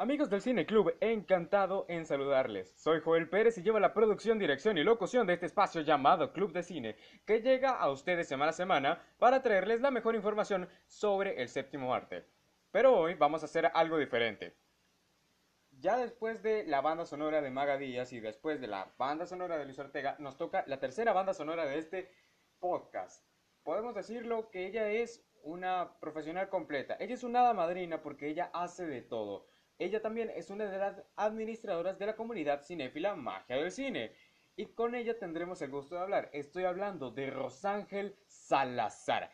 Amigos del Cine Club, encantado en saludarles. Soy Joel Pérez y llevo la producción, dirección y locución de este espacio llamado Club de Cine, que llega a ustedes semana a semana para traerles la mejor información sobre el séptimo arte. Pero hoy vamos a hacer algo diferente. Ya después de la banda sonora de Maga Díaz y después de la banda sonora de Luis Ortega, nos toca la tercera banda sonora de este podcast. Podemos decirlo que ella es una profesional completa. Ella es una hada madrina porque ella hace de todo. Ella también es una de las administradoras de la comunidad cinéfila Magia del Cine. Y con ella tendremos el gusto de hablar. Estoy hablando de Rosángel Salazar.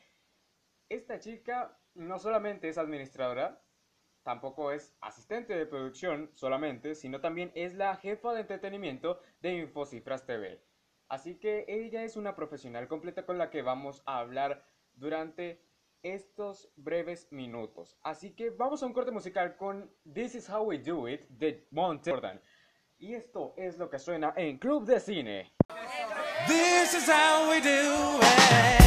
Esta chica no solamente es administradora, tampoco es asistente de producción solamente, sino también es la jefa de entretenimiento de Infocifras TV. Así que ella es una profesional completa con la que vamos a hablar durante estos breves minutos. Así que vamos a un corte musical con This is How We Do It de Monte Jordan. Y esto es lo que suena en Club de Cine. This is how we do it.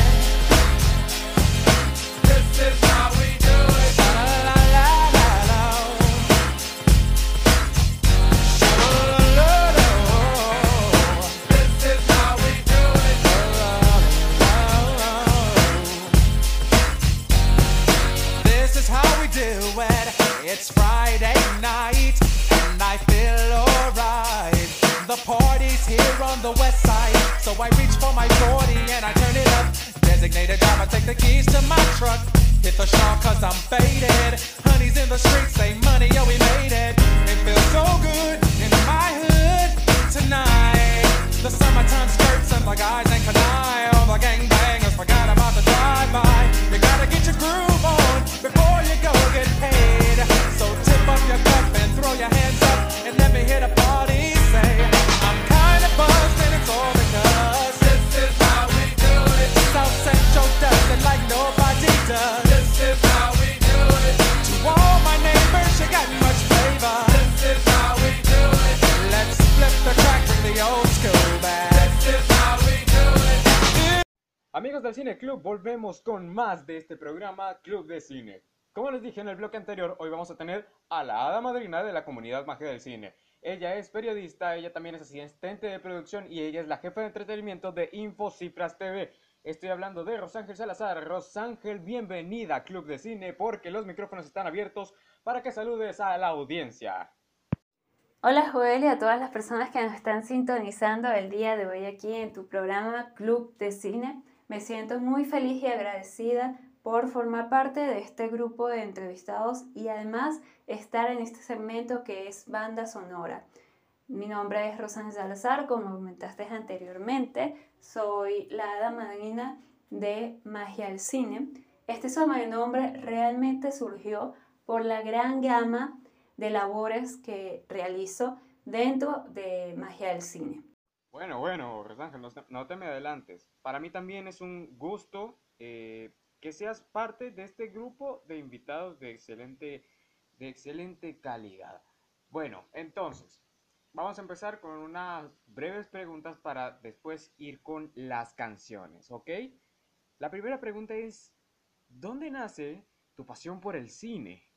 On the west side, so I reach for my 40 and I turn it up. Designated driver, take the keys to my truck. Hit the shop cause I'm faded. Honey's in the streets, say money, yo, we made it. It feels so good in my hood tonight. The summertime skirts and the guys ain't canine. All the gangbangers forgot about the drive-by. You gotta get your groove on before you go get paid. So tip up your cup and throw your hands up Amigos del Cine Club, volvemos con más de este programa Club de Cine. Como les dije en el bloque anterior, hoy vamos a tener a la hada madrina de la comunidad magia del cine. Ella es periodista, ella también es asistente de producción y ella es la jefa de entretenimiento de Infocifras TV. Estoy hablando de Rosángel Salazar. Rosángel, bienvenida a Club de Cine porque los micrófonos están abiertos para que saludes a la audiencia. Hola Joel y a todas las personas que nos están sintonizando el día de hoy aquí en tu programa Club de Cine. Me siento muy feliz y agradecida por formar parte de este grupo de entrevistados y además estar en este segmento que es banda sonora. Mi nombre es Rosángel Salazar, como comentaste anteriormente, soy la hada madrina de Magia al Cine. Este sobrenombre realmente surgió por la gran gama de labores que realizo dentro de Magia del Cine. Bueno, bueno, Rosángel, no, no te me adelantes. Para mí también es un gusto eh, que seas parte de este grupo de invitados de excelente, de excelente calidad. Bueno, entonces, vamos a empezar con unas breves preguntas para después ir con las canciones, ¿ok? La primera pregunta es, ¿dónde nace tu pasión por el cine?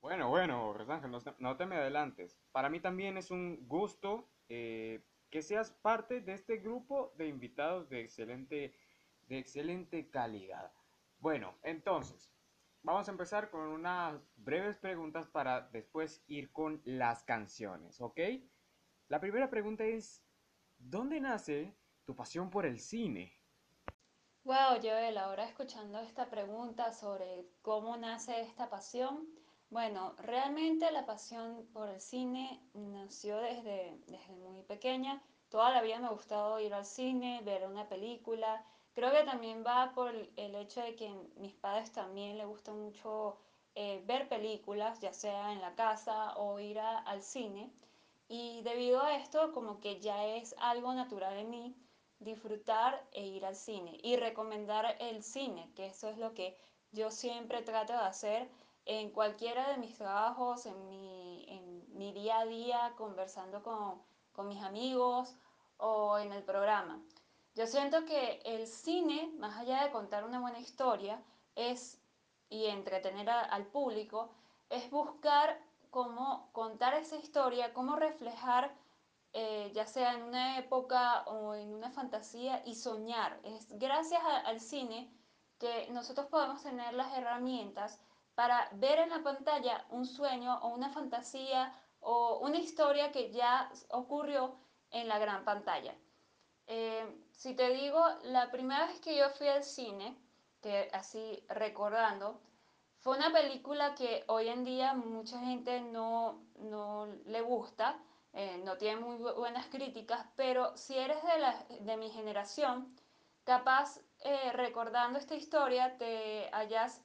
Bueno, bueno, Rosángel, no, no te me adelantes. Para mí también es un gusto eh, que seas parte de este grupo de invitados de excelente, de excelente calidad. Bueno, entonces, vamos a empezar con unas breves preguntas para después ir con las canciones, ¿ok? La primera pregunta es, ¿dónde nace tu pasión por el cine? Wow, Joel, ahora escuchando esta pregunta sobre cómo nace esta pasión, bueno, realmente la pasión por el cine nació desde, desde muy pequeña. Toda la vida me ha gustado ir al cine, ver una película. Creo que también va por el hecho de que mis padres también les gusta mucho eh, ver películas, ya sea en la casa o ir al cine. Y debido a esto, como que ya es algo natural en mí disfrutar e ir al cine y recomendar el cine, que eso es lo que yo siempre trato de hacer en cualquiera de mis trabajos, en mi, en mi día a día, conversando con, con mis amigos o en el programa. Yo siento que el cine, más allá de contar una buena historia, es y entretener a- al público, es buscar cómo contar esa historia, cómo reflejar, eh, ya sea en una época o en una fantasía, y soñar. Es gracias al cine que nosotros podemos tener las herramientas para ver en la pantalla un sueño o una fantasía o una historia que ya ocurrió en la gran pantalla. Eh, si te digo, la primera vez que yo fui al cine, que así recordando, fue una película que hoy en día mucha gente no, no le gusta, eh, no tiene muy buenas críticas, pero si eres de, la, de mi generación, capaz eh, recordando esta historia te hayas,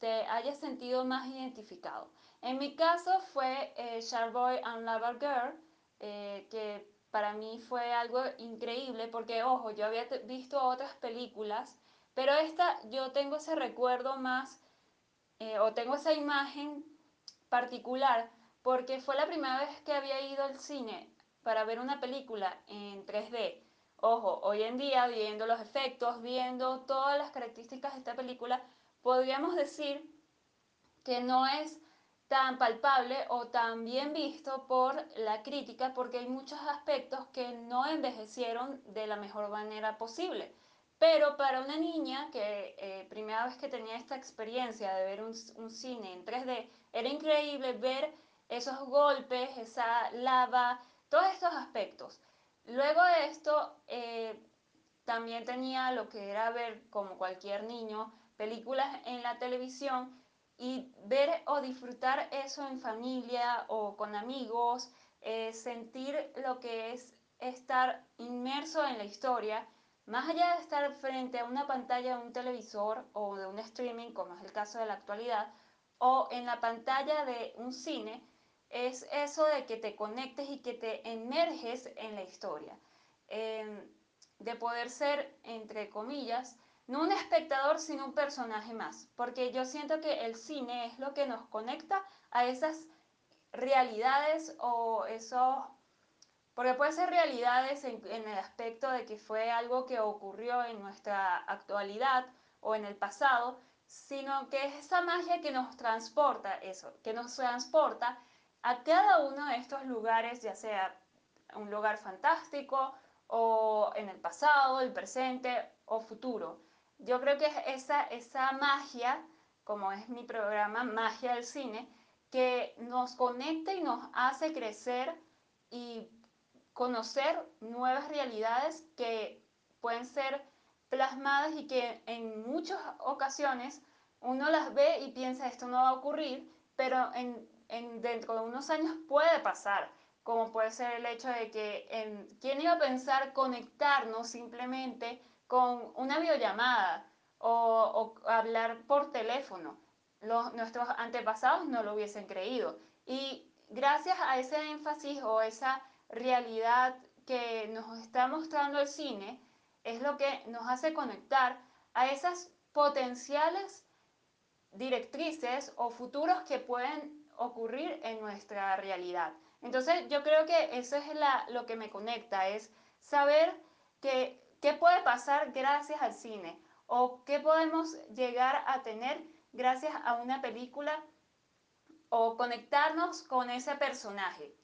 te hayas sentido más identificado. En mi caso fue eh, Boy and Lover Girl, eh, que para mí fue algo increíble porque, ojo, yo había visto otras películas, pero esta yo tengo ese recuerdo más, eh, o tengo esa imagen particular, porque fue la primera vez que había ido al cine para ver una película en 3D. Ojo, hoy en día, viendo los efectos, viendo todas las características de esta película, podríamos decir que no es tan palpable o tan bien visto por la crítica porque hay muchos aspectos que no envejecieron de la mejor manera posible. Pero para una niña que eh, primera vez que tenía esta experiencia de ver un, cine en 3D, era increíble ver esos golpes, esa lava, todos estos aspectos. Luego de esto, eh, también tenía lo que era ver, como cualquier niño, películas en la televisión y ver o disfrutar eso en familia o con amigos, eh, sentir lo que es estar inmerso en la historia, más allá de estar frente a una pantalla de un televisor o de un streaming, como es el caso de la actualidad, o en la pantalla de un cine, es eso de que te conectes y que te emerges en la historia. Em, de poder ser, entre comillas, no un espectador, sino un personaje más, porque yo siento que el cine es lo que nos conecta a esas realidades o eso, porque puede ser realidades en, el aspecto de que fue algo que ocurrió en nuestra actualidad o en el pasado, sino que es esa magia que nos transporta eso, que nos transporta a cada uno de estos lugares, ya sea un lugar fantástico o en el pasado, el presente o futuro. Yo creo que es esa, esa magia, como es mi programa, Magia del Cine, que nos conecta y nos hace crecer y conocer nuevas realidades que pueden ser plasmadas y que en muchas ocasiones uno las ve y piensa esto no va a ocurrir, pero en, en dentro de unos años puede pasar, como puede ser el hecho de que, en, ¿quién iba a pensar conectarnos simplemente con una videollamada o, o hablar por teléfono. Los, nuestros antepasados no lo hubiesen creído. Y gracias a ese énfasis o esa realidad que nos está mostrando el cine, es lo que nos hace conectar a esas potenciales directrices o futuros que pueden ocurrir en nuestra realidad. Entonces yo creo que eso es la, lo que me conecta, es saber que ¿Qué puede pasar gracias al cine? ¿O qué podemos llegar a tener gracias a una película o conectarnos con ese personaje?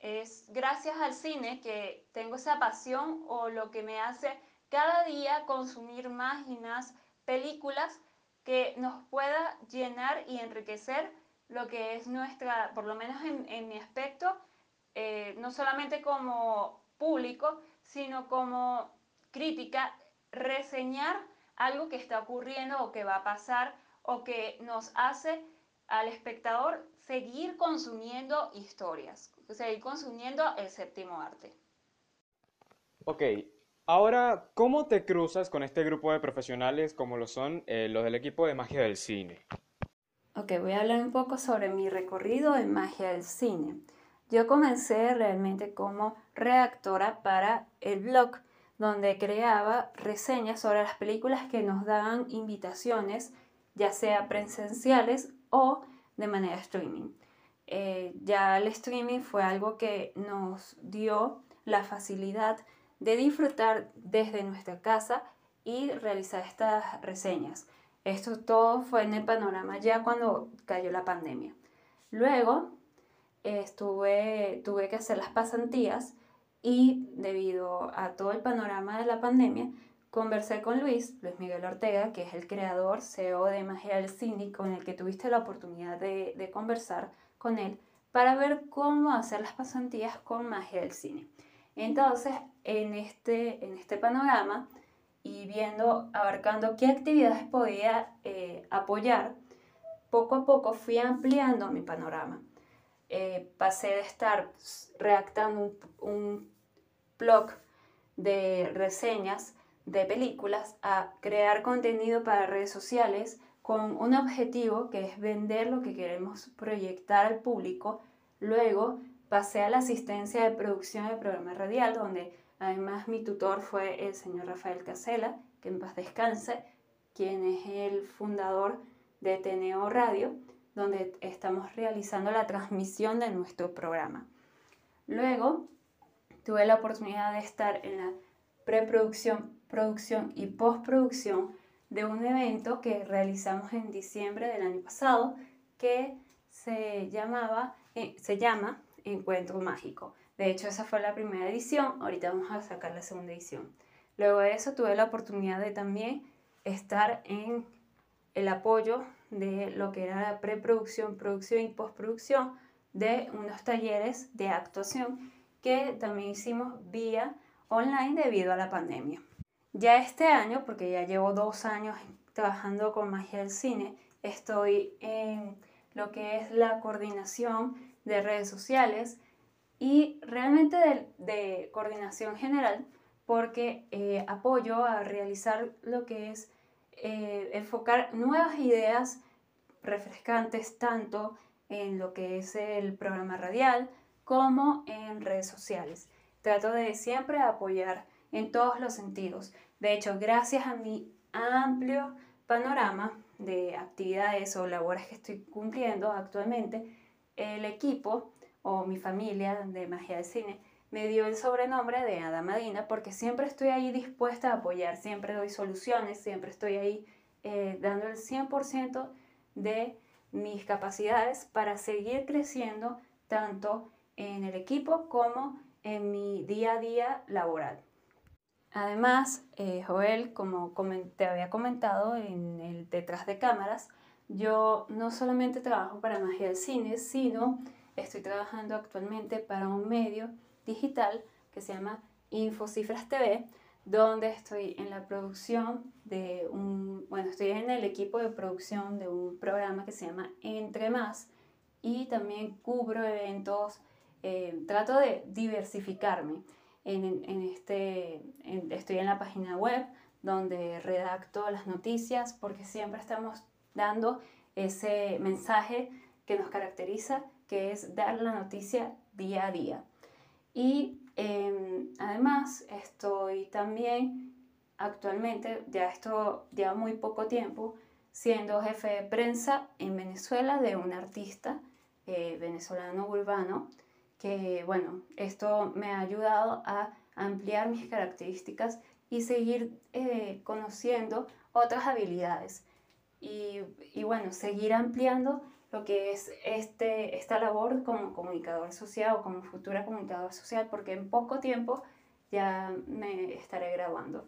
Es gracias al cine que tengo esa pasión o lo que me hace cada día consumir más y más películas que nos pueda llenar y enriquecer lo que es nuestra, por lo menos en, mi aspecto, eh, no solamente como público, sino como crítica, reseñar algo que está ocurriendo o que va a pasar o que nos hace al espectador seguir consumiendo historias, seguir consumiendo el séptimo arte. Ok, ahora, ¿cómo te cruzas con este grupo de profesionales como lo son eh, los del equipo de magia del cine? Ok, voy a hablar un poco sobre mi recorrido en magia del cine. Yo comencé realmente como redactora para el blog donde creaba reseñas sobre las películas que nos daban invitaciones, ya sea presenciales o de manera streaming. Eh, ya el streaming fue algo que nos dio la facilidad de disfrutar desde nuestra casa y realizar estas reseñas. Esto todo fue en el panorama ya cuando cayó la pandemia. Luego estuve, tuve que hacer las pasantías y debido a todo el panorama de la pandemia, conversé con Luis, Luis Miguel Ortega, que es el creador, CEO de Magia del Cine, con el que tuviste la oportunidad de, de conversar con él, para ver cómo hacer las pasantías con Magia del Cine. Entonces, en este, en este panorama y viendo, abarcando qué actividades podía eh, apoyar, poco a poco fui ampliando mi panorama. Eh, pasé de estar redactando un, blog de reseñas de películas a crear contenido para redes sociales con un objetivo que es vender lo que queremos proyectar al público. Luego pasé a la asistencia de producción del programa radial, donde además mi tutor fue el señor Rafael Casela, que en paz descanse, quien es el fundador de Teneo Radio, donde estamos realizando la transmisión de nuestro programa. Luego tuve la oportunidad de estar en la preproducción, producción y postproducción de un evento que realizamos en diciembre del año pasado que se llamaba, eh, se llama Encuentro Mágico. De hecho, esa fue la primera edición, ahorita vamos a sacar la segunda edición. Luego de eso tuve la oportunidad de también estar en el apoyo de lo que era la preproducción, producción y postproducción de unos talleres de actuación que también hicimos vía online debido a la pandemia. Ya este año, porque ya llevo dos años trabajando con Magia del Cine, estoy en lo que es la coordinación de redes sociales y realmente de, coordinación general porque eh, apoyo a realizar lo que es eh, enfocar nuevas ideas refrescantes tanto en lo que es el programa radial como en redes sociales. Trato de siempre apoyar en todos los sentidos. De hecho, gracias a mi amplio panorama de actividades o labores que estoy cumpliendo actualmente, el equipo o mi familia de Magia de Cine me dio el sobrenombre de Adamadina porque siempre estoy ahí dispuesta a apoyar, siempre doy soluciones, siempre estoy ahí eh, dando el 100% de mis capacidades para seguir creciendo tanto en el equipo como en mi día a día laboral. Además, eh, Joel, como te había comentado en el detrás de cámaras, yo no solamente trabajo para Magia del Cine, sino estoy trabajando actualmente para un medio digital que se llama Infocifras TV, donde estoy en la producción de un, bueno, estoy en el equipo de producción de un programa que se llama Entre Más y también cubro eventos, eh, trato de diversificarme. En, en este, estoy en la página web donde redacto las noticias porque siempre estamos dando ese mensaje que nos caracteriza, que es dar la noticia día a día. Y em, además estoy también actualmente, ya esto lleva muy poco tiempo, siendo jefe de prensa en Venezuela de un artista eh, venezolano urbano, que bueno, esto me ha ayudado a ampliar mis características y seguir eh, conociendo otras habilidades. Y, y, bueno, seguir ampliando lo que es este, esta labor como comunicador social o como futura comunicador social, porque en poco tiempo ya me estaré grabando.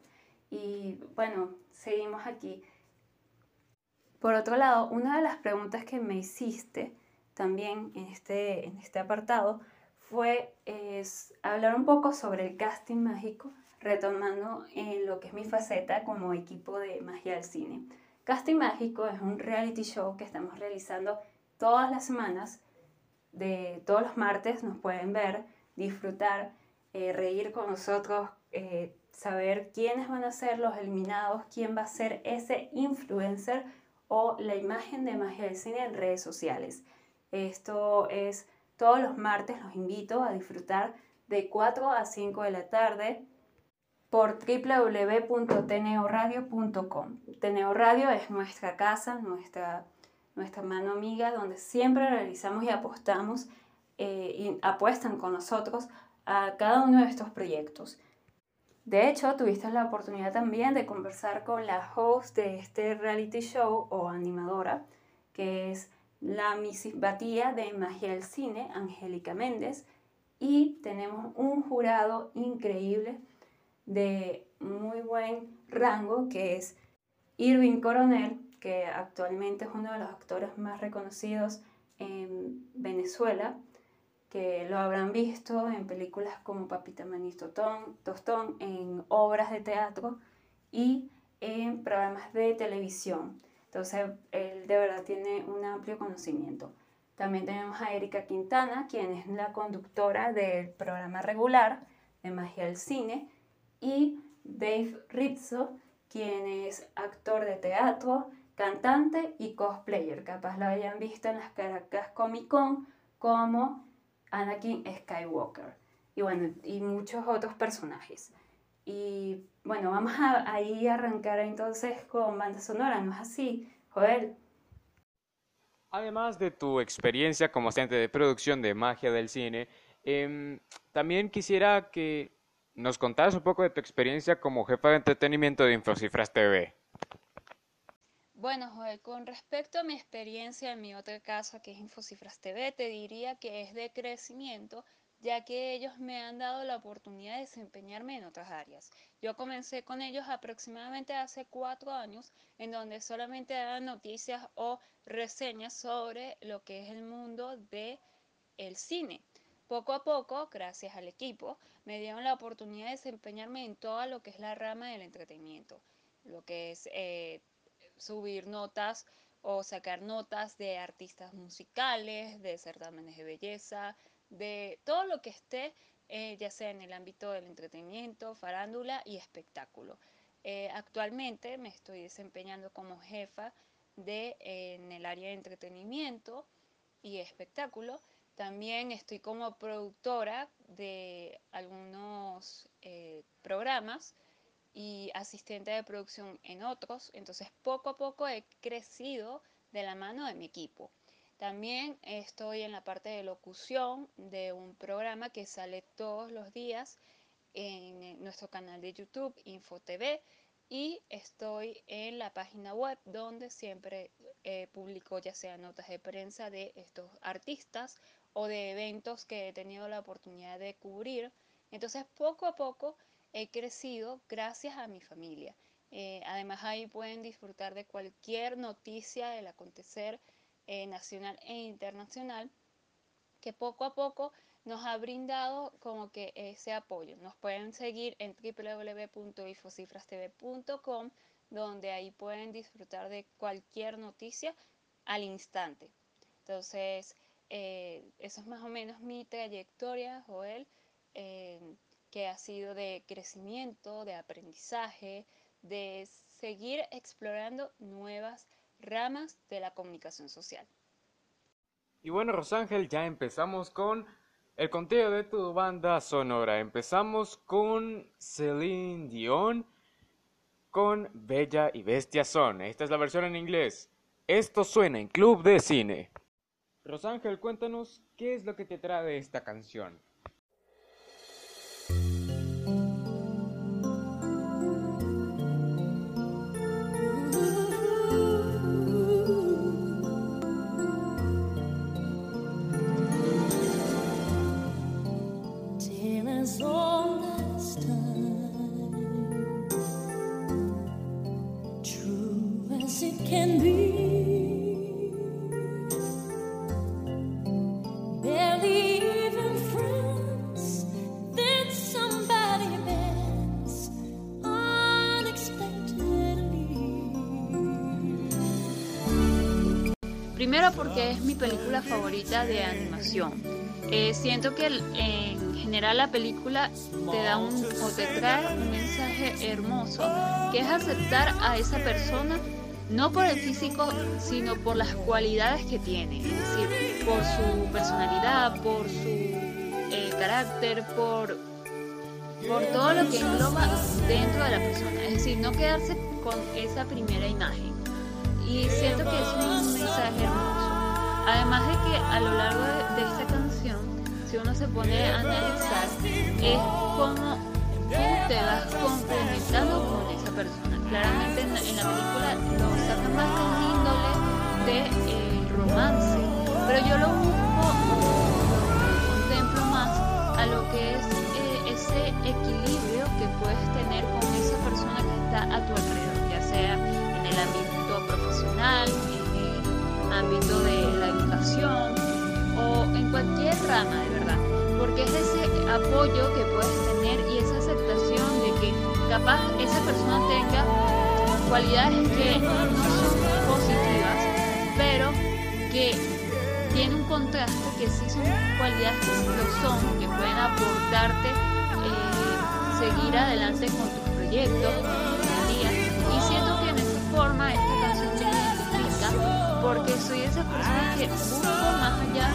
Y bueno, seguimos aquí. Por otro lado, una de las preguntas que me hiciste también en este, en este apartado fue es, hablar un poco sobre el casting mágico, retomando en lo que es mi faceta como equipo de magia del cine. Casting Mágico es un reality show que estamos realizando todas las semanas, de todos los martes nos pueden ver, disfrutar, eh, reír con nosotros, eh, saber quiénes van a ser los eliminados, quién va a ser ese influencer o la imagen de magia del cine en redes sociales. Esto es todos los martes, los invito a disfrutar de 4 a 5 de la tarde por www.teneoradio.com. Teneo Radio es nuestra casa, nuestra, nuestra mano amiga, donde siempre realizamos y apostamos eh, y apuestan con nosotros a cada uno de estos proyectos. De hecho, tuviste la oportunidad también de conversar con la host de este reality show o animadora, que es la Misipatía de Magia del Cine, Angélica Méndez, y tenemos un jurado increíble de muy buen rango que es Irving Coronel, que actualmente es uno de los actores más reconocidos en Venezuela, que lo habrán visto en películas como Papita Manito Tostón, en obras de teatro y en programas de televisión. Entonces, él de verdad tiene un amplio conocimiento. También tenemos a Erika Quintana, quien es la conductora del programa regular de Magia del Cine, y Dave Rizzo, quien es actor de teatro, cantante y cosplayer. Capaz lo hayan visto en las Caracas Comic Con como Anakin Skywalker. Y bueno, y muchos otros personajes. Y bueno, vamos a ahí arrancar entonces con banda sonora, ¿no es así, Joel? Además de tu experiencia como agente de producción de magia del cine, em, también quisiera que nos contaras un poco de tu experiencia como jefa de entretenimiento de Infocifras TV. Bueno, Joel, con respecto a mi experiencia en mi otra casa, que es Infocifras TV, te diría que es de crecimiento, ya que ellos me han dado la oportunidad de desempeñarme en otras áreas. Yo comencé con ellos aproximadamente hace cuatro años, en donde solamente daban noticias o reseñas sobre lo que es el mundo del el cine. Poco a poco, gracias al equipo, me dieron la oportunidad de desempeñarme en todo lo que es la rama del entretenimiento, lo que es eh, subir notas o sacar notas de artistas musicales, de certámenes de belleza, de todo lo que esté, eh, ya sea en el ámbito del entretenimiento, farándula y espectáculo. Eh, actualmente me estoy desempeñando como jefa de, en el área de entretenimiento y espectáculo. También estoy como productora de algunos eh, programas y asistente de producción en otros. Entonces poco a poco he crecido de la mano de mi equipo. También estoy en la parte de locución de un programa que sale todos los días en nuestro canal de YouTube, InfoTV, y estoy en la página web donde siempre eh, publico ya sea notas de prensa de estos artistas o de eventos que he tenido la oportunidad de cubrir. Entonces poco a poco he crecido gracias a mi familia. Eh, además ahí pueden disfrutar de cualquier noticia del acontecer eh, nacional e internacional, que poco a poco nos ha brindado como que ese apoyo. Nos pueden seguir en www.ifocifrastv.com, donde ahí pueden disfrutar de cualquier noticia al instante. Entonces, eh, eso es más o menos mi trayectoria, Joel, que ha sido de crecimiento, de aprendizaje, de seguir explorando nuevas ramas de la comunicación social. Y bueno, Rosángel, ya empezamos con el conteo de tu banda sonora. Empezamos con Celine Dion con Bella y Bestia Son. Esta es la versión en inglés. Esto suena en Club de Cine. Rosángel, cuéntanos qué es lo que te trae esta canción. Primero porque es mi película favorita de animación. Eh, siento que en general la película te da un o te trae un mensaje hermoso que es aceptar a esa persona no por el físico, sino por las cualidades que tiene, es decir, por su personalidad, por su eh, carácter, por, por todo lo que engloba dentro de la persona, es decir, no quedarse con esa primera imagen. Y siento que es un mensaje hermoso. Además de que a lo largo de, esta canción, si uno se pone a analizar, es como tú te vas complementando con esa persona. Claramente en, la película lo sacan más de índole de eh, romance, pero yo lo busco lo contemplo más a lo que es eh, ese equilibrio que puedes tener con esa persona que está a tu alrededor, ya sea en el ámbito profesional, en el ámbito de la educación o en cualquier rama de verdad, porque es ese apoyo que puedes tener y esa aceptación de que capaz esa persona tenga cualidades que no son positivas, pero que tiene un contraste que sí son cualidades que sí lo son, que pueden aportarte eh, seguir adelante con tus proyectos, busco más allá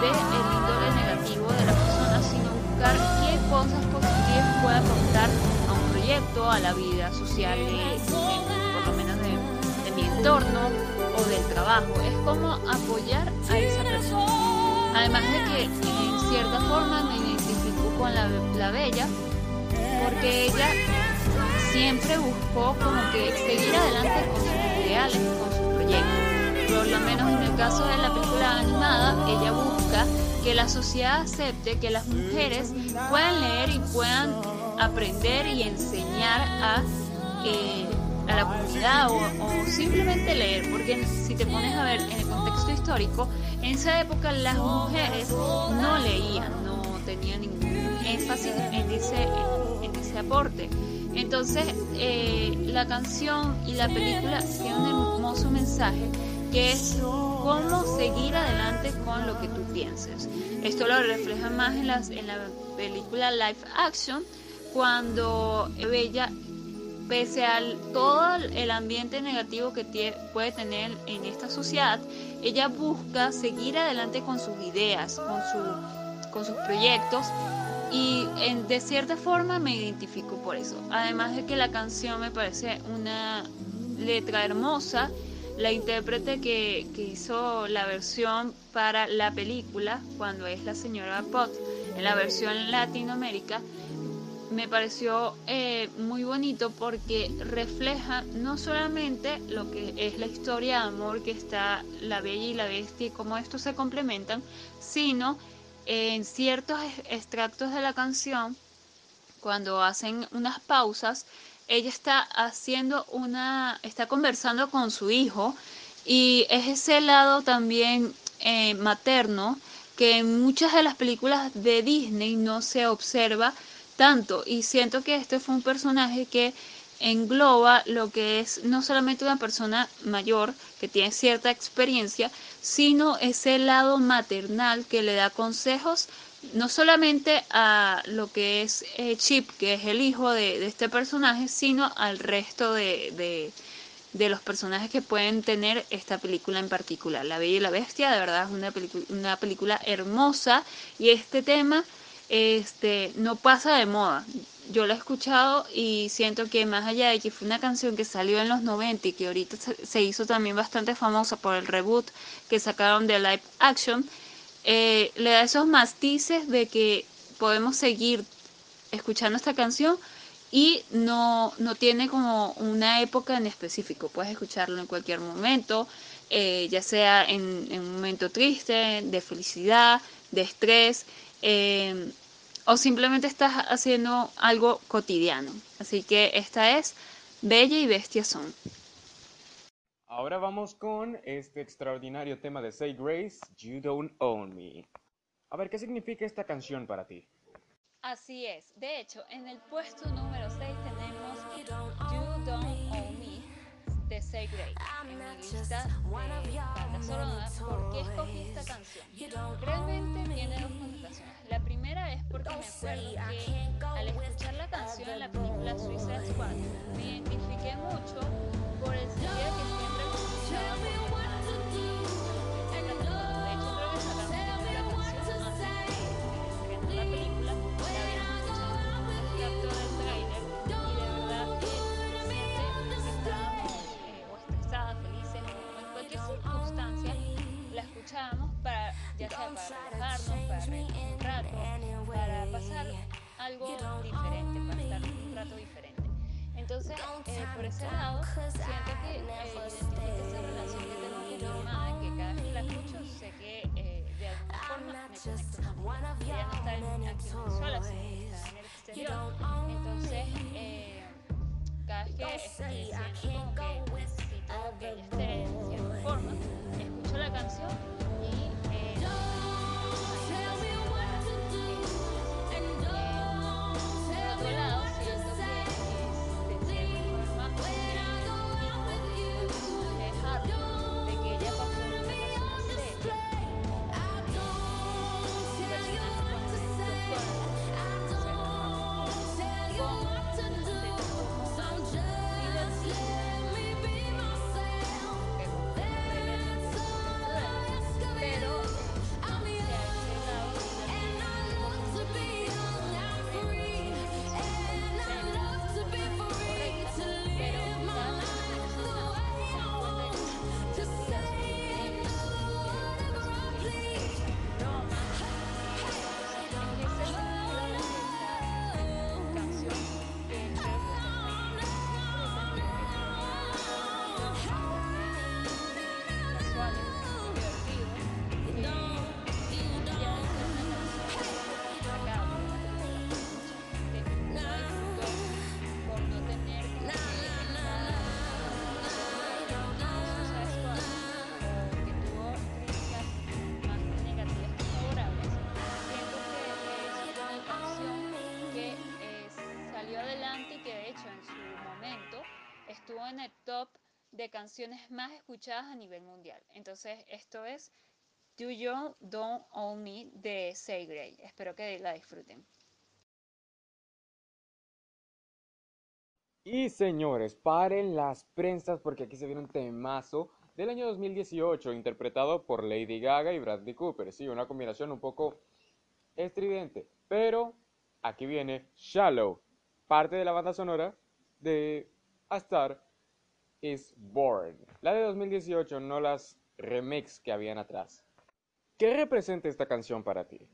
del índole negativo de la persona, sino buscar qué cosas positivas puede aportar a un proyecto, a la vida social, de, de- por lo menos de, de mi entorno o del trabajo. Es como apoyar a esa persona. Además de que en cierta forma me identifico con la, la bella, porque ella siempre buscó como que seguir adelante con sus ideales, con sus proyectos. Por lo menos en el caso de la película animada, ella busca que la sociedad acepte que las mujeres puedan leer y puedan aprender y enseñar a, eh, a la comunidad o, simplemente leer, porque si te pones a ver en el contexto histórico, en esa época las mujeres no leían, no tenían ningún énfasis en ese, en ese aporte. Entonces, eh, la canción y la película tienen un hermoso mensaje que es cómo seguir adelante con lo que tú pienses. Esto lo refleja más en, las, en la película Live Action, cuando Bella, pese a todo el ambiente negativo que tie- puede tener en esta sociedad, ella busca seguir adelante con sus ideas, con, su, con sus proyectos y en- de cierta forma me identifico por eso. Además de que la canción me parece una letra hermosa, la intérprete que, que hizo la versión para la película, cuando es la señora Pot, en la versión Latinoamérica, me pareció eh, muy bonito porque refleja no solamente lo que es la historia de amor que está la bella y la bestia y cómo estos se complementan, sino en ciertos ex- extractos de la canción, cuando hacen unas pausas, ella está haciendo una, está conversando con su hijo y es ese lado también eh, materno que en muchas de las películas de Disney no se observa tanto. Y siento que este fue un personaje que engloba lo que es no solamente una persona mayor que tiene cierta experiencia, sino ese lado maternal que le da consejos no solamente a lo que es eh, Chip, que es el hijo de, este personaje, sino al resto de, de, los personajes que pueden tener esta película en particular. La Bella y la Bestia, de verdad, es una, una película hermosa y este tema este, no pasa de moda. Yo lo he escuchado y siento que más allá de que fue una canción que salió en los 90 y que ahorita se hizo también bastante famosa por el reboot que sacaron de live action, eh, le da esos matices de que podemos seguir escuchando esta canción y no, no tiene como una época en específico. Puedes escucharlo en cualquier momento, eh, ya sea en, un momento triste, de felicidad, de estrés, eh, o simplemente estás haciendo algo cotidiano. Así que esta es Bella y Bestia son. Ahora vamos con este extraordinario tema de Say Grace, You Don't Own Me. A ver, ¿qué significa esta canción para ti? Así es. De hecho, en el puesto número 6 tenemos You Don't Own Me de Say Grace. En mi lista de sonoras, ¿por qué escogí esta canción? Realmente tiene dos connotaciones. La primera es porque me acuerdo que al escuchar la canción en la película Suicide Squad, me identifiqué mucho por el sentido que siempre De hecho, creo que esa canción es la de película, un extracto del trailer y de verdad eh, estábamos eh, estresadas, felices en cualquier circunstancia, la escuchábamos para, ya sea para relajarnos, para un rato, para pasar algo diferente, para estar un rato diferente. Entonces, eh, por ese lado, siento que eh, esa relación que tengo con mi mamá, que cada vez que la escucho sé que eh, de alguna forma me conecto con ella. Ella no está en, aquí Venezuela, sino que está en el exterior. Entonces, eh, cada vez que siento como que necesito que ella esté de cierta forma, escucho la canción y eh, otro lado, en el top de canciones más escuchadas a nivel mundial. Entonces esto es Do You Don't Own Me de Say. Espero que la disfruten. Y señores, paren las prensas porque aquí se viene un temazo del año 2018 interpretado por Lady Gaga y Bradley Cooper. Sí, una combinación un poco estridente, pero aquí viene Shallow, parte de la banda sonora de A Star is Born. La de 2018, no las remix que habían atrás. ¿Qué representa esta canción para ti?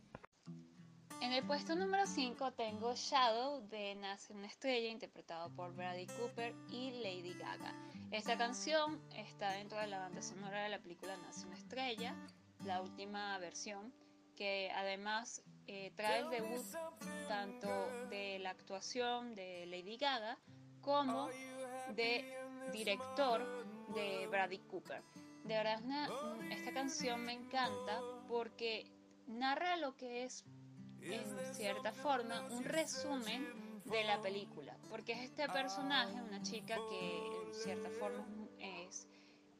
En el puesto número 5 tengo Shadow de Nace una estrella interpretado por Bradley Cooper y Lady Gaga. Esta canción está dentro de la banda sonora de la película Nace una estrella, la última versión, que además eh, trae el debut tanto de la actuación de Lady Gaga como de director de Bradley Cooper. De verdad, esta canción me encanta porque narra lo que es en cierta forma un resumen de la película, porque es este personaje, una chica que en cierta forma es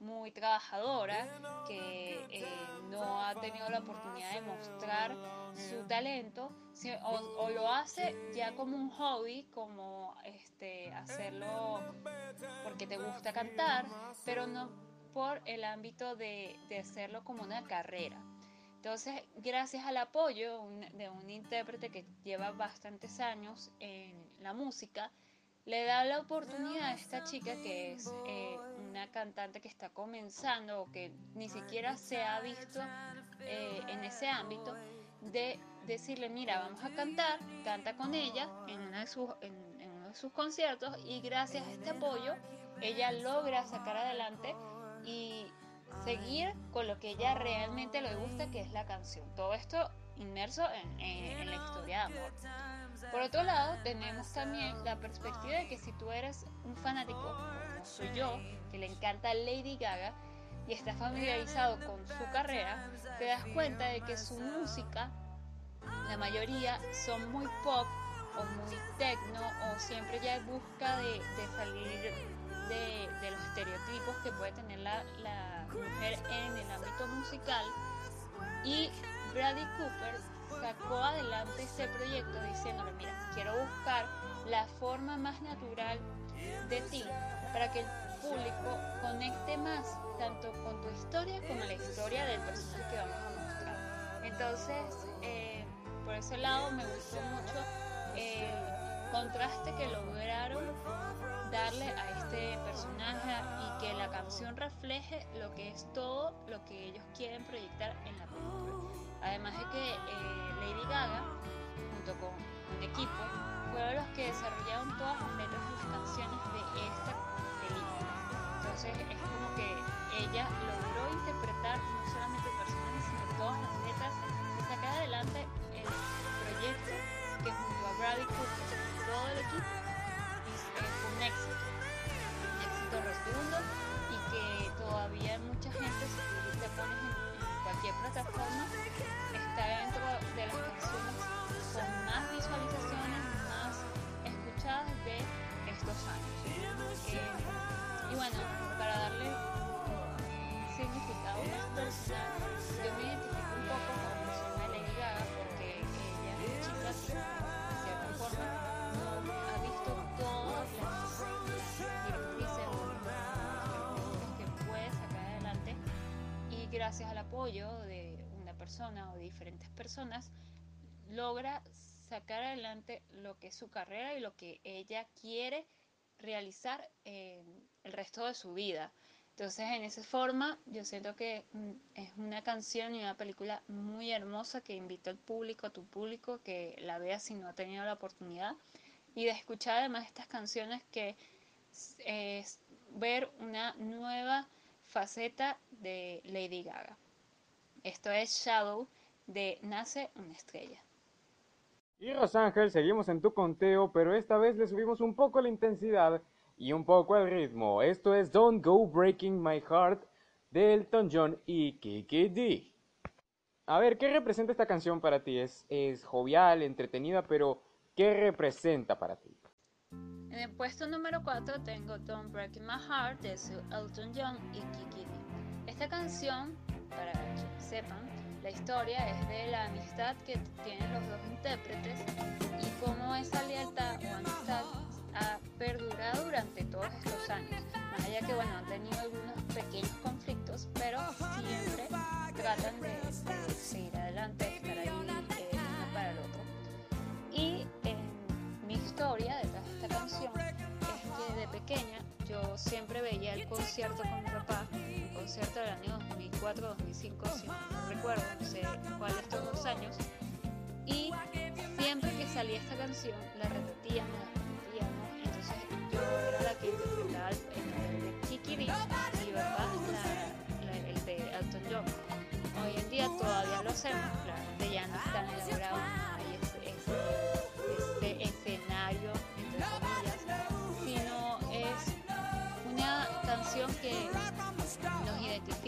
muy trabajadora, que eh, no ha tenido la oportunidad de mostrar su talento, o, o lo hace ya como un hobby, como este, hacerlo porque te gusta cantar, pero no por el ámbito de, de hacerlo como una carrera. Entonces, gracias al apoyo de un intérprete que lleva bastantes años en la música, le da la oportunidad a esta chica que es eh, una cantante que está comenzando o que ni siquiera se ha visto eh, en ese ámbito, de decirle, mira, vamos a cantar, canta con ella en, una de sus, en, uno de sus conciertos y gracias a este apoyo ella logra sacar adelante y seguir con lo que ella realmente le gusta, que es la canción. Todo esto inmerso en, en- en la historia de amor. Por otro lado, tenemos también la perspectiva de que si tú eres un fanático, como soy yo, que le encanta Lady Gaga y está familiarizado con su carrera, te das cuenta de que su música, la mayoría, son muy pop o muy techno o siempre ya busca de, salir de, los estereotipos que puede tener la, mujer en el ámbito musical. Y Bradley Cooper sacó adelante este proyecto diciéndole, mira, quiero buscar la forma más natural de ti para que público conecte más tanto con tu historia como la historia del personaje que vamos a mostrar. Entonces, eh, por ese lado me gustó mucho el contraste que lograron darle a este personaje y que la canción refleje lo que es todo lo que ellos quieren proyectar en la película. Además de que eh, Lady Gaga, junto con un equipo, fueron los que desarrollaron todas las letras de las canciones de esta. Entonces es como que ella logró interpretar no solamente el personaje, sino todas las letras y sacar adelante el proyecto que junto a Bradley Cooper gracias al apoyo de una persona o de diferentes personas logra sacar adelante lo que es su carrera y lo que ella quiere realizar en el resto de su vida. Entonces, en esa forma, yo siento que mm, es una canción y una película muy hermosa que invito al público, a tu público, que la vea si no ha tenido la oportunidad y de escuchar además estas canciones que es ver una nueva faceta de Lady Gaga. Esto es Shadow de Nace una estrella. Y Rosángel, seguimos en tu conteo, pero esta vez le subimos un poco la intensidad y un poco el ritmo. Esto es Don't Go Breaking My Heart de Elton John y Kiki D. A ver, ¿qué representa esta canción para ti? Es, es jovial, entretenida, pero ¿qué representa para ti? En el puesto número 4 tengo Don't Break My Heart de Elton John y Kiki D. Esta canción, para que sepan, la historia es de la amistad que tienen los dos intérpretes y cómo esa lealtad o amistad ha perdurado durante todos estos años. Más allá que, bueno, han tenido algunos pequeños conflictos, pero siempre tratan de, de seguir adelante, de estar ahí eh, uno para el otro. Y en mi historia detrás de esta canción es que de pequeña yo siempre veía el concierto con mi papá, un concierto del año 2004-2005, si no recuerdo, no sé cuál de estos dos años, y siempre que salía esta canción la repetíamos, la repetíamos, entonces yo era la que interpretaba el papel de Kiki Dee y mi el de Elton John. Hoy en día todavía lo hacemos, claramente ya no es tan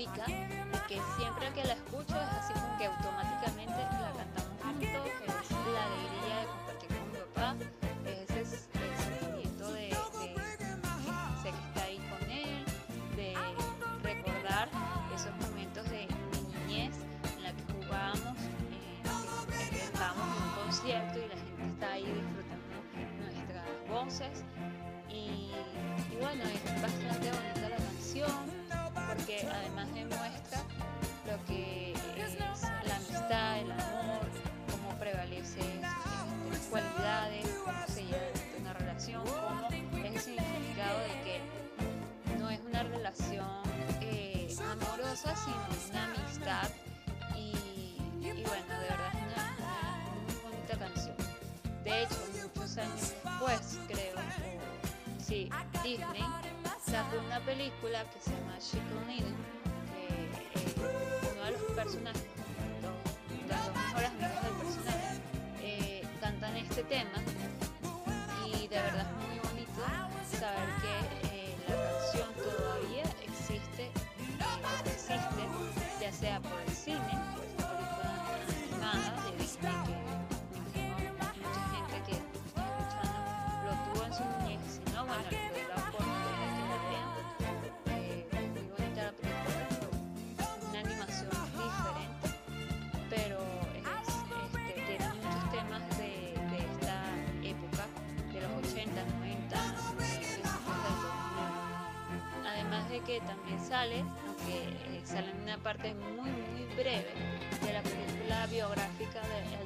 y que siempre que la escucho es así como que automáticamente la cantamos juntos, es la alegría de compartir con mi papá, es ese sentimiento de, de sé que está ahí con él, de recordar esos momentos de mi niñez en la que jugábamos, eh, estábamos en un concierto y la gente está ahí disfrutando nuestras voces. Y, y bueno, es bastante bonita la canción porque además demuestra lo que es la amistad, el amor, cómo prevalece estas cualidades, cómo se lleva una relación, cómo es el significado de que no es una relación eh, amorosa, sino una amistad y, bueno, de verdad es una, muy bonita canción. De hecho, muchos años después, creo, o- sí, Disney una película que se llama Chicken Little, que eh, uno de los personajes, dos, las dos mejores amigas del personaje, eh, cantan este tema. Y de verdad es muy bonito saber que eh, la canción todavía existe, eh, existe, ya sea por el cine, que también sale, aunque eh, sale en una parte muy, muy breve de la película biográfica de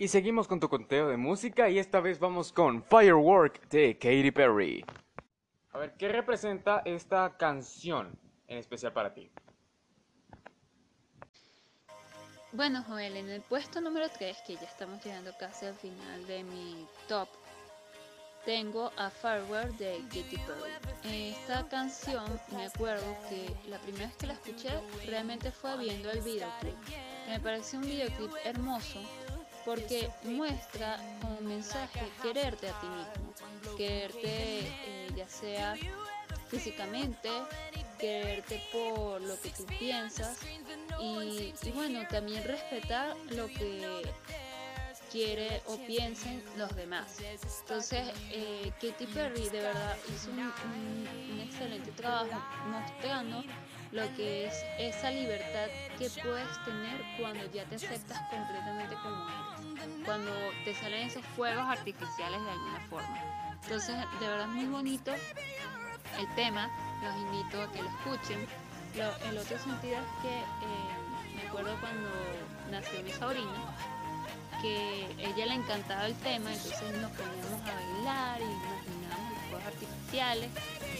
Y seguimos con tu conteo de música y esta vez vamos con Firework de Katy Perry. A ver, ¿qué representa esta canción en especial para ti? Bueno, Joel, en el puesto número 3, que ya estamos llegando casi al final de mi top, tengo a Firework de Katy Perry. Esta canción, me acuerdo que la primera vez que la escuché realmente fue viendo el videoclip. Me pareció un videoclip hermoso porque muestra como mensaje quererte a ti mismo, quererte eh, ya sea físicamente, quererte por lo que tú piensas y, bueno, también respetar lo que quiere o piensen los demás. Entonces, eh, Katy Perry de verdad hizo un, un, excelente trabajo mostrando lo que es esa libertad que puedes tener cuando ya te aceptas completamente como eres, cuando te salen esos fuegos artificiales de alguna forma. Entonces, de verdad es muy bonito el tema, los invito a que lo escuchen. el otro sentido es que eh, me acuerdo cuando nació mi sobrina, que ella le encantaba el tema, entonces nos poníamos a bailar y imaginábamos los fuegos artificiales.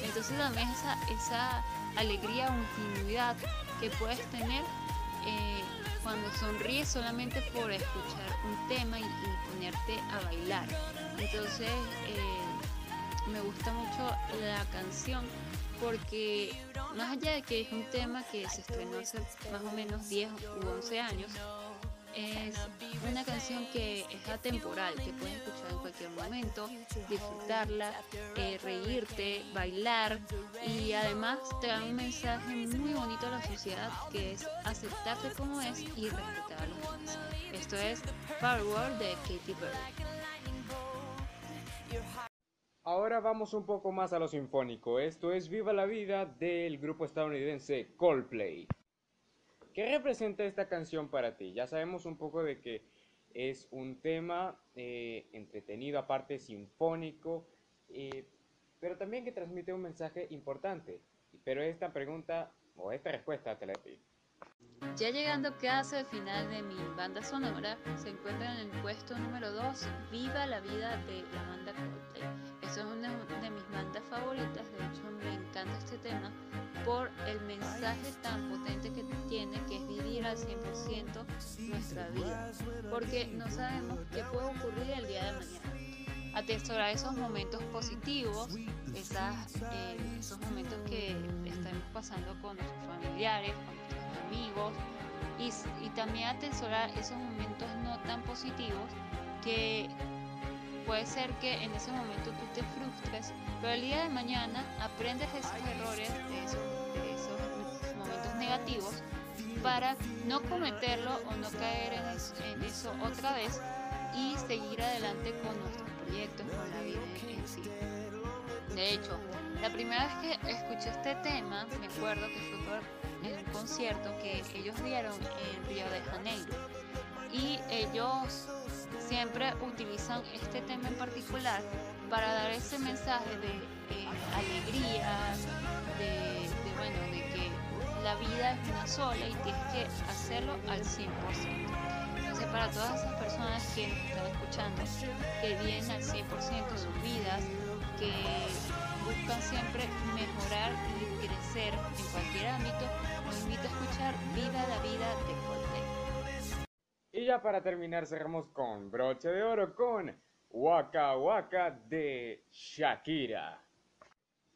Entonces también esa, esa alegría o ingenuidad que puedes tener eh, cuando sonríes solamente por escuchar un tema y, ponerte a bailar. Entonces eh, me gusta mucho la canción porque más allá de que es un tema que se estrenó hace más o menos 10 u 11 años, es una canción que es atemporal, que puedes escuchar en cualquier momento, disfrutarla, eh, reírte, bailar y además te da un mensaje muy bonito a la sociedad que es aceptarte como es y respetar a los demás. Esto es Power de Katy Perry. Ahora vamos un poco más a lo sinfónico. Esto es Viva la Vida del grupo estadounidense Coldplay. ¿Qué representa esta canción para ti? Ya sabemos un poco de que es un tema eh, entretenido, aparte sinfónico, eh, pero también que transmite un mensaje importante. Pero esta pregunta o esta respuesta te la. Ya llegando casi al final de mi banda sonora, se encuentra en el puesto número 2, Viva la vida de la banda Coldplay. Esta es una de mis bandas favoritas, de hecho me encanta este tema por el mensaje tan potente que tiene, que es vivir al 100% nuestra vida, porque no sabemos qué puede ocurrir el día de mañana. Atesorar esos momentos positivos, esas, eh, esos momentos que estamos pasando con nuestros familiares, amigos y, y también atesorar esos momentos no tan positivos que puede ser que en ese momento tú te frustres, pero el día de mañana aprendes esos errores, de esos, de esos momentos negativos, para no cometerlo o no caer en eso, en eso, otra vez y seguir adelante con nuestros proyectos, con la vida en sí. De hecho, la primera vez que escuché este tema, me acuerdo que fue por en un concierto que ellos dieron en Río de Janeiro. Y ellos siempre utilizan este tema en particular para dar ese mensaje de eh, alegría, de, bueno, de que la vida es una sola y tienes que hacerlo al 100%. Entonces, para todas esas personas que están escuchando, que vienen al 100% sus vidas, que buscan siempre mejorar y crecer en cualquier ámbito, los invito a escuchar Vida la Vida de Coldplay. Y ya para terminar cerramos con broche de oro con Waka Waka de Shakira.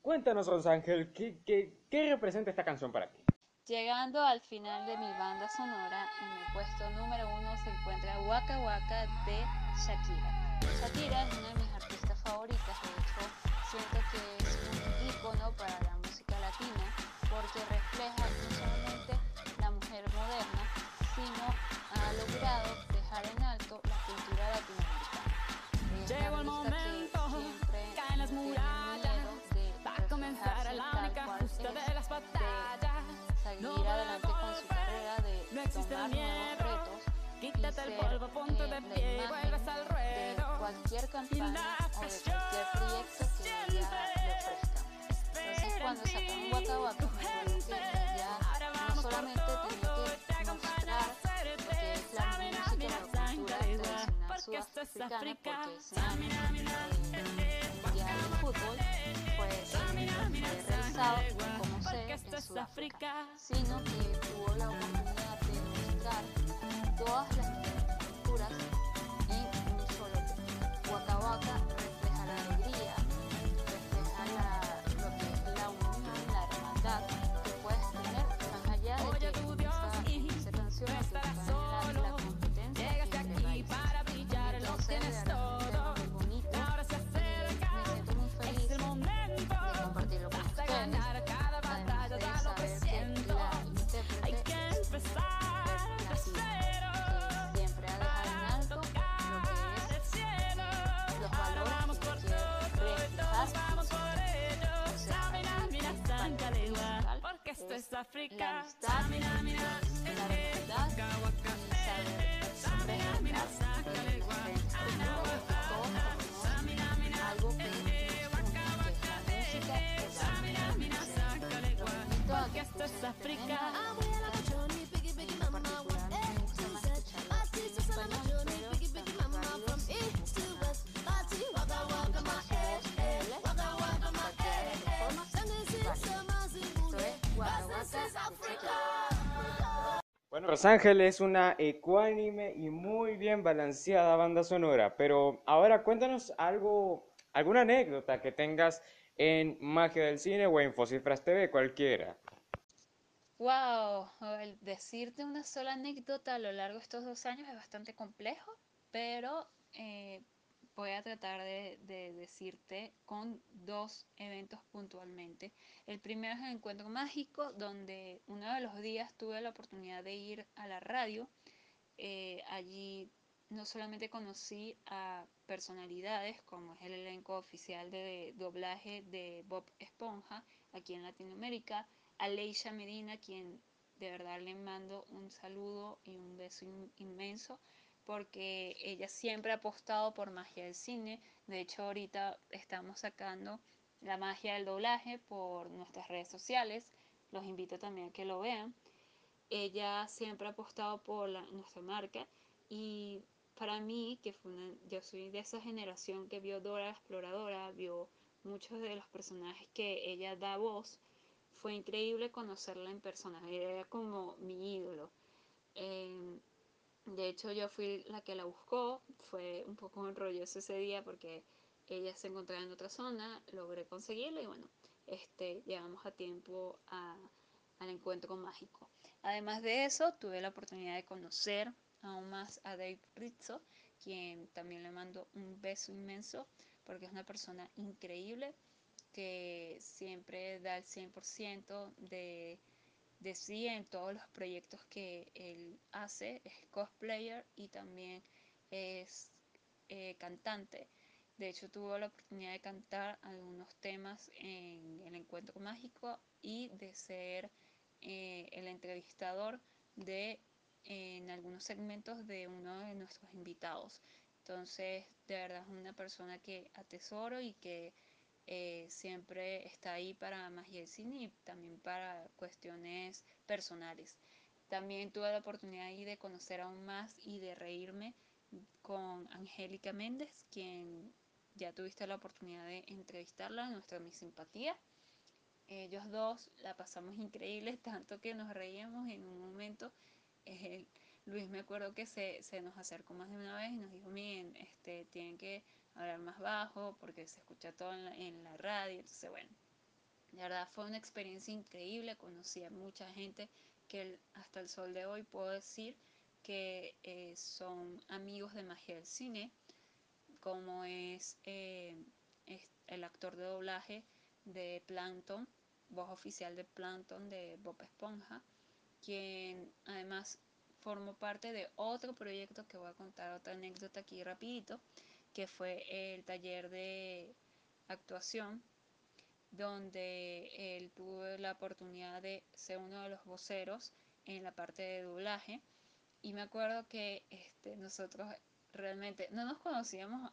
Cuéntanos, Rosángel, ¿qué, qué, qué representa esta canción para ti? Llegando al final de mi banda sonora, en el puesto número uno se encuentra Waka Waka de Shakira. Shakira es una de mis artistas favoritas, de hecho siento que es un icono para la música latina porque refleja no solamente la mujer moderna, sino ha logrado dejar en alto la cultura latinoamericana. Es artista que siempre caen las murallas, va a comenzar la única justa de las batallas. Seguir adelante con su carrera, de tomar nuevos retos quítate el polvo, ponte de pie, vuelves al ruedo. Cualquier campaña o de cualquier proyecto que ella le ofrezca. Entonces cuando sacaron Waka que ella no solamente tenía que mostrar lo que es la música, la cultura tradicional, sudafricana porque eh, el Mundial de Fútbol fue, eh, fue realizado, como sé, en Sudáfrica, sino que tuvo la oportunidad de mostrar todas las culturas en un solo Waka esto es África. amistad, es la Los Ángeles es una ecuánime y muy bien balanceada banda sonora, pero ahora cuéntanos algo, alguna anécdota que tengas en Magia del Cine o en Fosifras TV, cualquiera. Wow, el decirte una sola anécdota a lo largo de estos dos años es bastante complejo, pero eh, voy a tratar de, de decirte con dos eventos puntualmente. El primero es el encuentro mágico, donde uno de los días tuve la oportunidad de ir a la radio. Eh, allí no solamente conocí a personalidades como es el elenco oficial de doblaje de Bob Esponja aquí en Latinoamérica, a Leisha Medina, quien de verdad le mando un saludo y un beso in- inmenso porque ella siempre ha apostado por magia del cine. De hecho, ahorita estamos sacando la magia del doblaje por nuestras redes sociales. Los invito también a que lo vean. Ella siempre ha apostado por nuestra marca y para mí, que yo soy de esa generación que vio Dora la Exploradora, vio muchos de los personajes que ella da voz, fue increíble conocerla en persona. Era como mi ídolo. Em, de hecho, yo fui la que la buscó. Fue un poco enrolloso ese día porque ella se encontraba en otra zona. Logré conseguirla y bueno, este, llegamos a tiempo a- al encuentro mágico. Además de eso, tuve la oportunidad de conocer aún más a Dave Rizzo, quien también le mando un beso inmenso porque es una persona increíble que siempre da el 100% de de sí en todos los proyectos que él hace, es cosplayer y también es eh, cantante. De hecho, tuvo la oportunidad de cantar algunos temas en el Encuentro Mágico y de ser eh, el entrevistador de en algunos segmentos de uno de nuestros invitados. Entonces, de verdad es una persona que atesoro y que eh, siempre está ahí para cine y también para cuestiones personales. También tuve la oportunidad ahí de conocer aún más y de reírme con Angélica Méndez, quien ya tuviste la oportunidad de entrevistarla, nuestra mi simpatía. Ellos dos la pasamos increíble, tanto que nos reíamos en un momento. eh, Luis me acuerdo que se, se nos acercó más de una vez y nos dijo, miren, este, tienen que hablar más bajo porque se escucha todo en la, en la radio. Entonces, bueno, la verdad fue una experiencia increíble. Conocí a mucha gente que hasta el sol de hoy puedo decir que eh, son amigos de magia del cine, como es, eh, es el actor de doblaje de Plankton, voz oficial de Plankton de Bob Esponja, quien además formó parte de otro proyecto que voy a contar otra anécdota aquí rapidito, que fue el taller de actuación donde él tuvo la oportunidad de ser uno de los voceros en la parte de doblaje y me acuerdo que este, nosotros realmente no nos conocíamos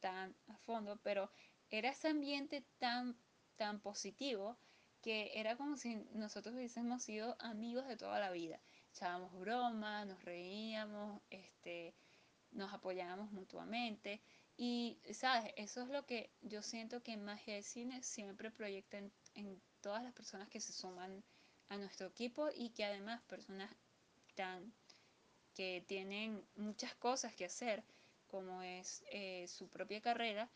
tan a fondo, pero era ese ambiente tan, tan positivo que era como si nosotros hubiésemos sido amigos de toda la vida. Echábamos bromas, nos reíamos, este, nos apoyábamos mutuamente. Y, ¿sabes? Eso es lo que yo siento que Magia de Cine siempre proyecta en, en todas las personas que se suman a nuestro equipo y que además personas tan que tienen muchas cosas que hacer, como es eh, su propia carrera,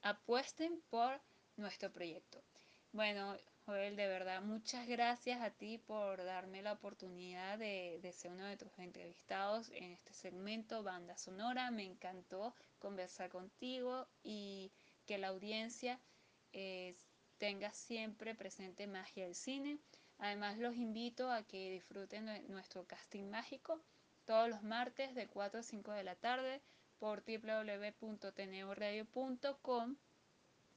apuesten por nuestro proyecto. Bueno, Joel, de verdad, muchas gracias a ti por darme la oportunidad de, ser uno de tus entrevistados en este segmento Banda Sonora. Me encantó conversar contigo y que la audiencia eh, tenga siempre presente magia del cine. Además, los invito a que disfruten de nuestro casting mágico todos los martes de 4 a 5 de la tarde por www.teneoradio.com.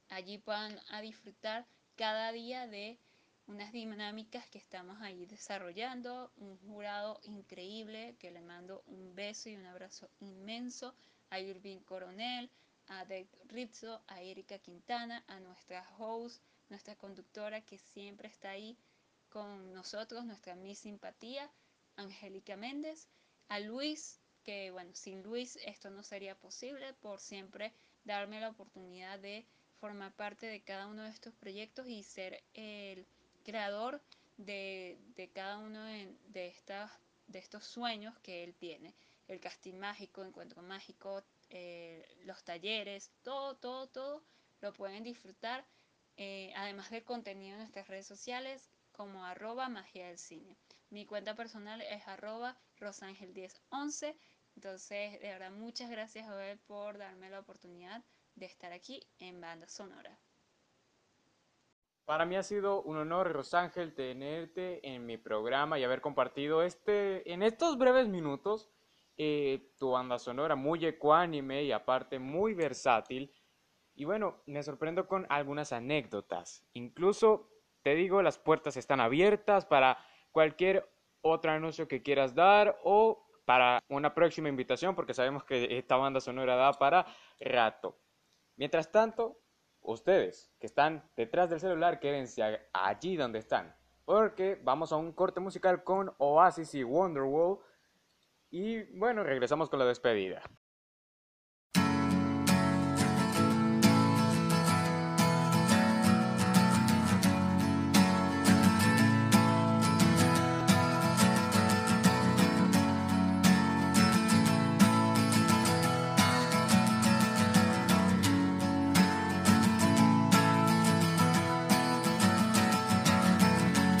Allí puedan a disfrutar cada día de unas dinámicas que estamos ahí desarrollando, un jurado increíble que le mando un beso y un abrazo inmenso a Irving Coronel, a Dave Rizzo, a Erika Quintana, a nuestra host, nuestra conductora que siempre está ahí con nosotros, nuestra mi simpatía, Angélica Méndez, a Luis, que bueno, sin Luis esto no sería posible, por siempre darme la oportunidad de formar parte de cada uno de estos proyectos y ser el creador de, cada uno de, estas, de estos sueños que él tiene. El casting mágico, encuentro mágico, eh, los talleres, todo, todo, todo lo pueden disfrutar. Eh, además del contenido en nuestras redes sociales como arroba magia del cine. Mi cuenta personal es arroba rosangel1011. Entonces, de verdad, muchas gracias Joel por darme la oportunidad de estar aquí en Banda Sonora. Para mí ha sido un honor, Rosángel, tenerte en mi programa y haber compartido este, en estos breves minutos eh, tu banda sonora muy ecuánime y aparte muy versátil. Y bueno, me sorprendo con algunas anécdotas. Incluso, te digo, las puertas están abiertas para cualquier otro anuncio que quieras dar o para una próxima invitación, porque sabemos que esta banda sonora da para rato. Mientras tanto, ustedes que están detrás del celular, quédense allí donde están, porque vamos a un corte musical con Oasis y Wonderwall. Y bueno, regresamos con la despedida.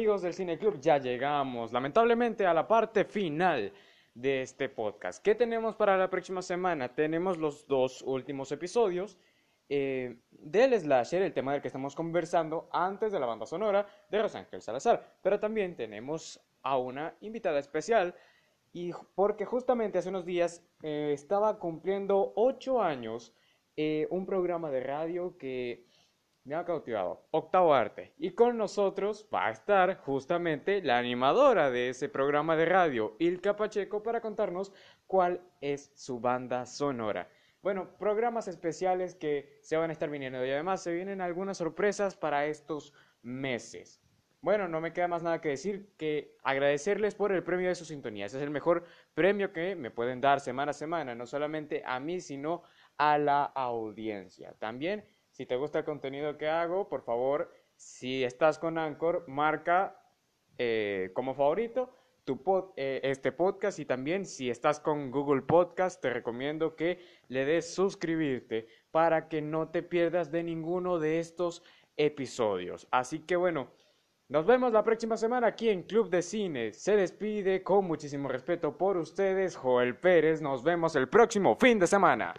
Amigos del Cine Club, ya llegamos lamentablemente a la parte final de este podcast. ¿Qué tenemos para la próxima semana? Tenemos los dos últimos episodios eh, del slasher, el tema del que estamos conversando antes de la banda sonora de Rosángel Salazar. Pero también tenemos a una invitada especial y porque justamente hace unos días eh, estaba cumpliendo ocho años eh, un programa de radio que me ha cautivado. Octavo Arte. Y con nosotros va a estar justamente la animadora de ese programa de radio, Ilka Pacheco, para contarnos cuál es su banda sonora. bueno, programas especiales que se van a estar viniendo y además se vienen algunas sorpresas para estos meses. Bueno, no me queda más nada que decir que agradecerles por el premio de su sintonía. Ese es el mejor premio que me pueden dar semana a semana, no solamente a mí, sino a la audiencia. También, si te gusta el contenido que hago, por favor, si estás con Anchor, marca eh, como favorito tu eh, este podcast y también si estás con Google Podcast, te recomiendo que le des suscribirte para que no te pierdas de ninguno de estos episodios. Así que bueno, nos vemos la próxima semana aquí en Club de Cine. Se despide con muchísimo respeto por ustedes, Joel Pérez. Nos vemos el próximo fin de semana.